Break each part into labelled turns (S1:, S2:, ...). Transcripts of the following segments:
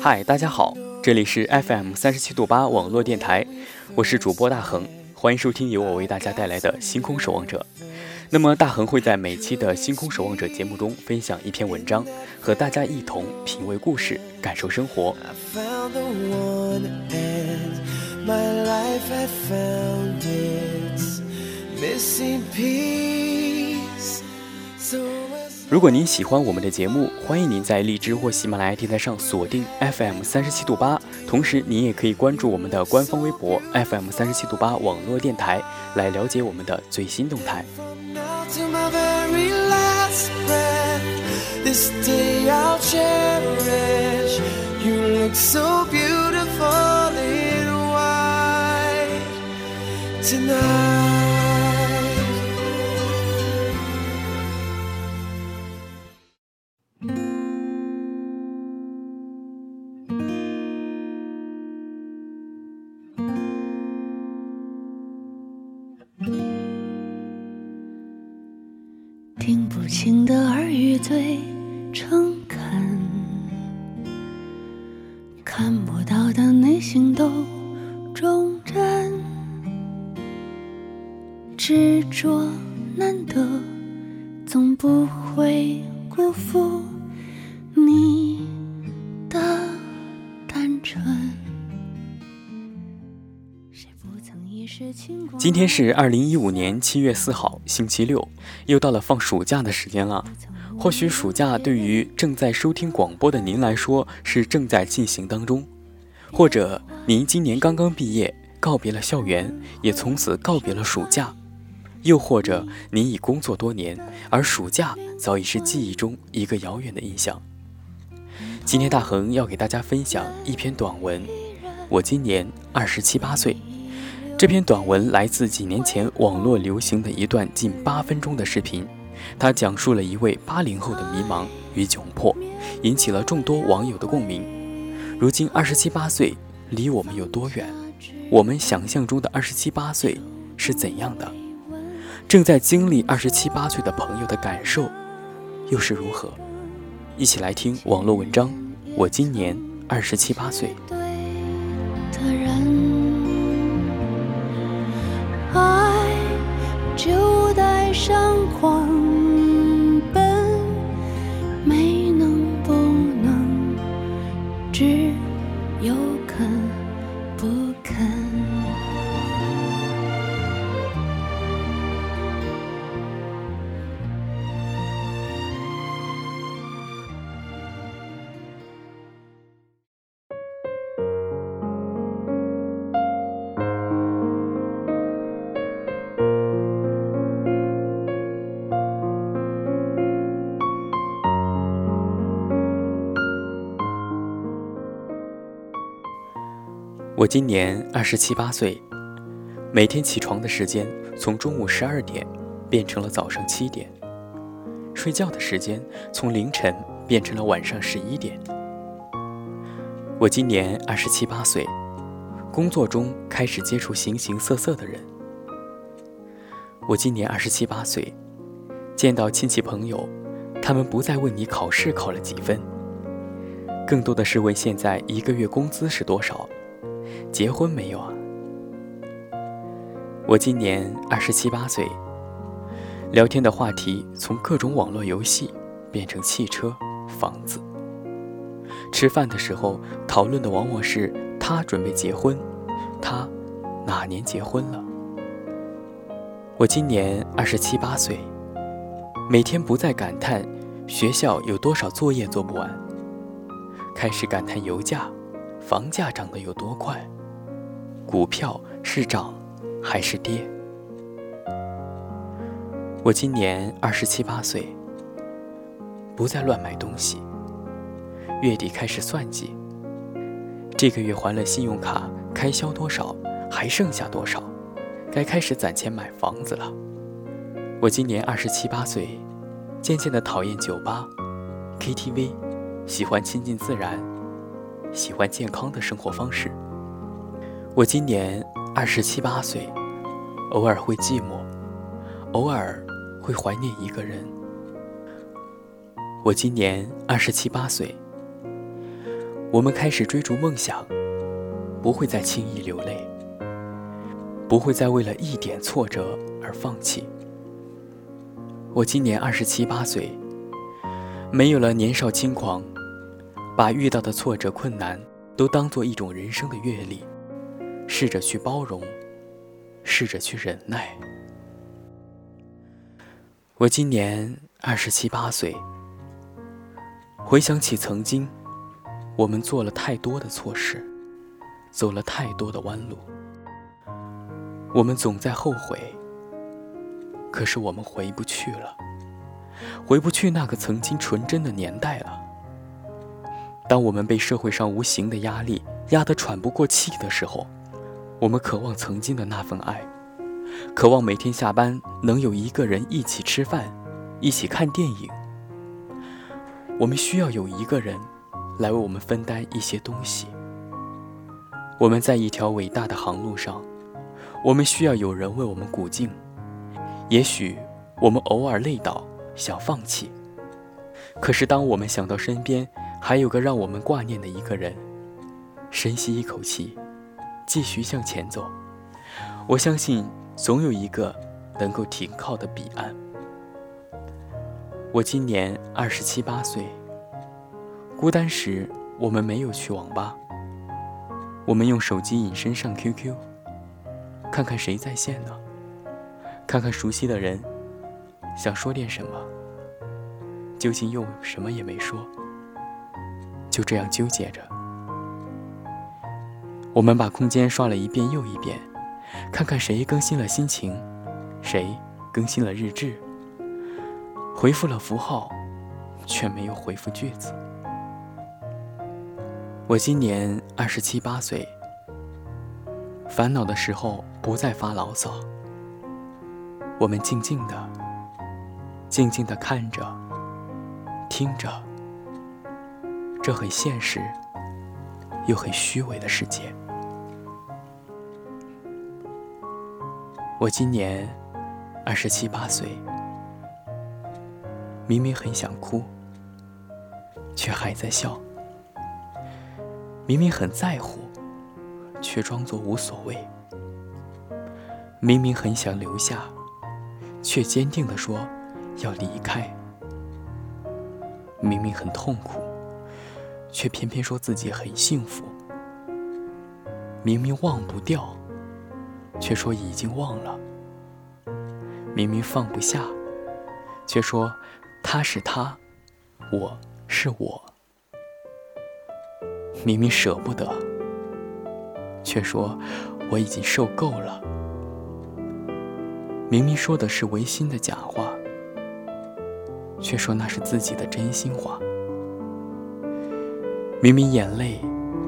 S1: 嗨，大家好，这里是 FM 三十七度八网络电台，我是主播大恒，欢迎收听由我为大家带来的《星空守望者》。那么大恒会在每期的《星空守望者》节目中分享一篇文章，和大家一同品味故事，感受生活。如果您喜欢我们的节目，欢迎您在荔枝或喜马拉雅电台上锁定 FM 三十七度八，同时您也可以关注我们的官方微博 FM 三十七度八网络电台，来了解我们的最新动态。
S2: 不清的耳语最诚恳，看不到的内心都忠贞，执着难得，总不会辜负。
S1: 今天是二零一五年七月四号，星期六，又到了放暑假的时间了。或许暑假对于正在收听广播的您来说是正在进行当中，或者您今年刚刚毕业，告别了校园，也从此告别了暑假，又或者您已工作多年，而暑假早已是记忆中一个遥远的印象。今天大恒要给大家分享一篇短文，我今年二十七八岁。这篇短文来自几年前网络流行的一段近八分钟的视频，它讲述了一位八零后的迷茫与窘迫，引起了众多网友的共鸣。如今二十七八岁离我们有多远？我们想象中的二十七八岁是怎样的？正在经历二十七八岁的朋友的感受又是如何？一起来听网络文章。我今年二十七八岁。
S2: 的人，就带上狂
S1: 我今年二十七八岁，每天起床的时间从中午十二点变成了早上七点，睡觉的时间从凌晨变成了晚上十一点。我今年二十七八岁，工作中开始接触形形色色的人。我今年二十七八岁，见到亲戚朋友，他们不再问你考试考了几分，更多的是问现在一个月工资是多少。结婚没有啊？我今年二十七八岁。聊天的话题从各种网络游戏变成汽车、房子。吃饭的时候讨论的往往是他准备结婚，他哪年结婚了？我今年二十七八岁，每天不再感叹学校有多少作业做不完，开始感叹油价、房价涨得有多快。股票是涨还是跌？我今年二十七八岁，不再乱买东西。月底开始算计，这个月还了信用卡开销多少，还剩下多少，该开始攒钱买房子了。我今年二十七八岁，渐渐的讨厌酒吧、KTV，喜欢亲近自然，喜欢健康的生活方式。我今年二十七八岁，偶尔会寂寞，偶尔会怀念一个人。我今年二十七八岁，我们开始追逐梦想，不会再轻易流泪，不会再为了一点挫折而放弃。我今年二十七八岁，没有了年少轻狂，把遇到的挫折困难都当做一种人生的阅历。试着去包容，试着去忍耐。我今年二十七八岁，回想起曾经，我们做了太多的错事，走了太多的弯路。我们总在后悔，可是我们回不去了，回不去那个曾经纯真的年代了。当我们被社会上无形的压力压得喘不过气的时候，我们渴望曾经的那份爱，渴望每天下班能有一个人一起吃饭，一起看电影。我们需要有一个人来为我们分担一些东西。我们在一条伟大的航路上，我们需要有人为我们鼓劲。也许我们偶尔累倒，想放弃，可是当我们想到身边还有个让我们挂念的一个人，深吸一口气。继续向前走，我相信总有一个能够停靠的彼岸。我今年二十七八岁，孤单时我们没有去网吧，我们用手机隐身上 QQ，看看谁在线呢？看看熟悉的人，想说点什么，究竟又什么也没说，就这样纠结着。我们把空间刷了一遍又一遍，看看谁更新了心情，谁更新了日志，回复了符号，却没有回复句子。我今年二十七八岁，烦恼的时候不再发牢骚。我们静静的、静静的看着、听着，这很现实又很虚伪的世界。我今年二十七八岁，明明很想哭，却还在笑；明明很在乎，却装作无所谓；明明很想留下，却坚定地说要离开；明明很痛苦，却偏偏说自己很幸福；明明忘不掉。却说已经忘了，明明放不下，却说他是他，我是我。明明舍不得，却说我已经受够了。明明说的是违心的假话，却说那是自己的真心话。明明眼泪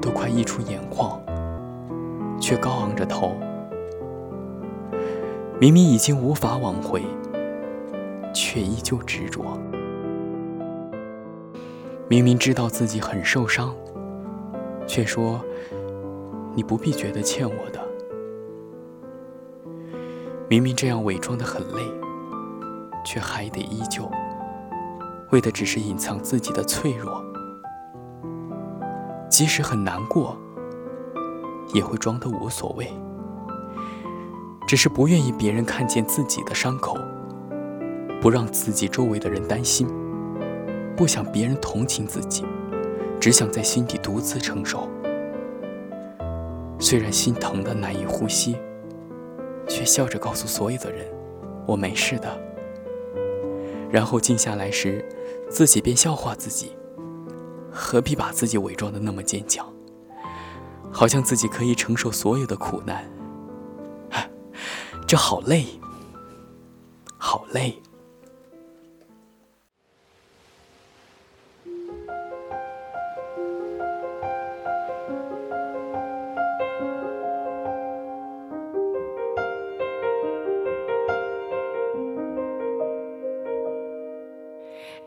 S1: 都快溢出眼眶。却高昂着头。明明已经无法挽回，却依旧执着。明明知道自己很受伤，却说你不必觉得欠我的。明明这样伪装的很累，却还得依旧，为的只是隐藏自己的脆弱。即使很难过，也会装得无所谓，只是不愿意别人看见自己的伤口，不让自己周围的人担心，不想别人同情自己，只想在心底独自承受。虽然心疼的难以呼吸。却笑着告诉所有的人：“我没事的。”然后静下来时，自己便笑话自己：“何必把自己伪装的那么坚强？好像自己可以承受所有的苦难。这好累，好累。”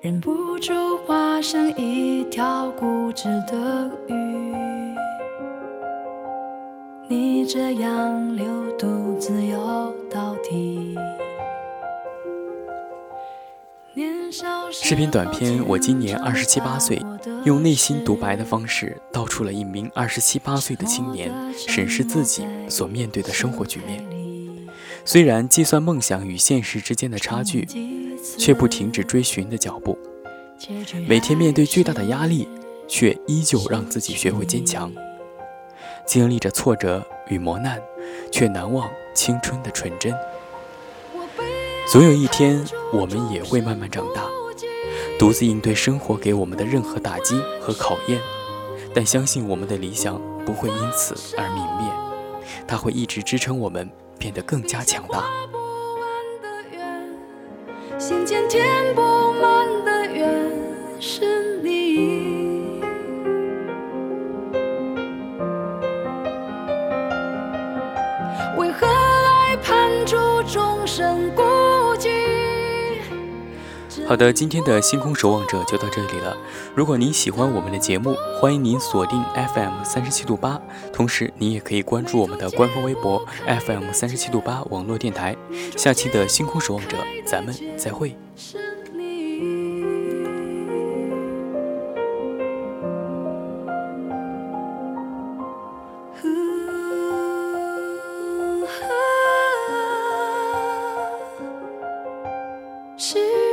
S2: 忍不住化身一条固执的鱼，这样流独自游到底。
S1: 视频短片，我今年二十七八岁，用内心独白的方式，道出了一名二十七八岁的青年审视自己所面对的生活局面。虽然计算梦想与现实之间的差距。却不停止追寻的脚步，每天面对巨大的压力，却依旧让自己学会坚强。经历着挫折与磨难，却难忘青春的纯真。总有一天，我们也会慢慢长大，独自应对生活给我们的任何打击和考验。但相信我们的理想不会因此而泯灭，它会一直支撑我们变得更加强大。
S2: 心间填不满
S1: 好的，今天的星空守望者就到这里了。如果您喜欢我们的节目，欢迎您锁定 FM 三十七度八，同时您也可以关注我们的官方微博 FM 三十七度八网络电台。下期的星空守望者，咱们再会。
S2: 是。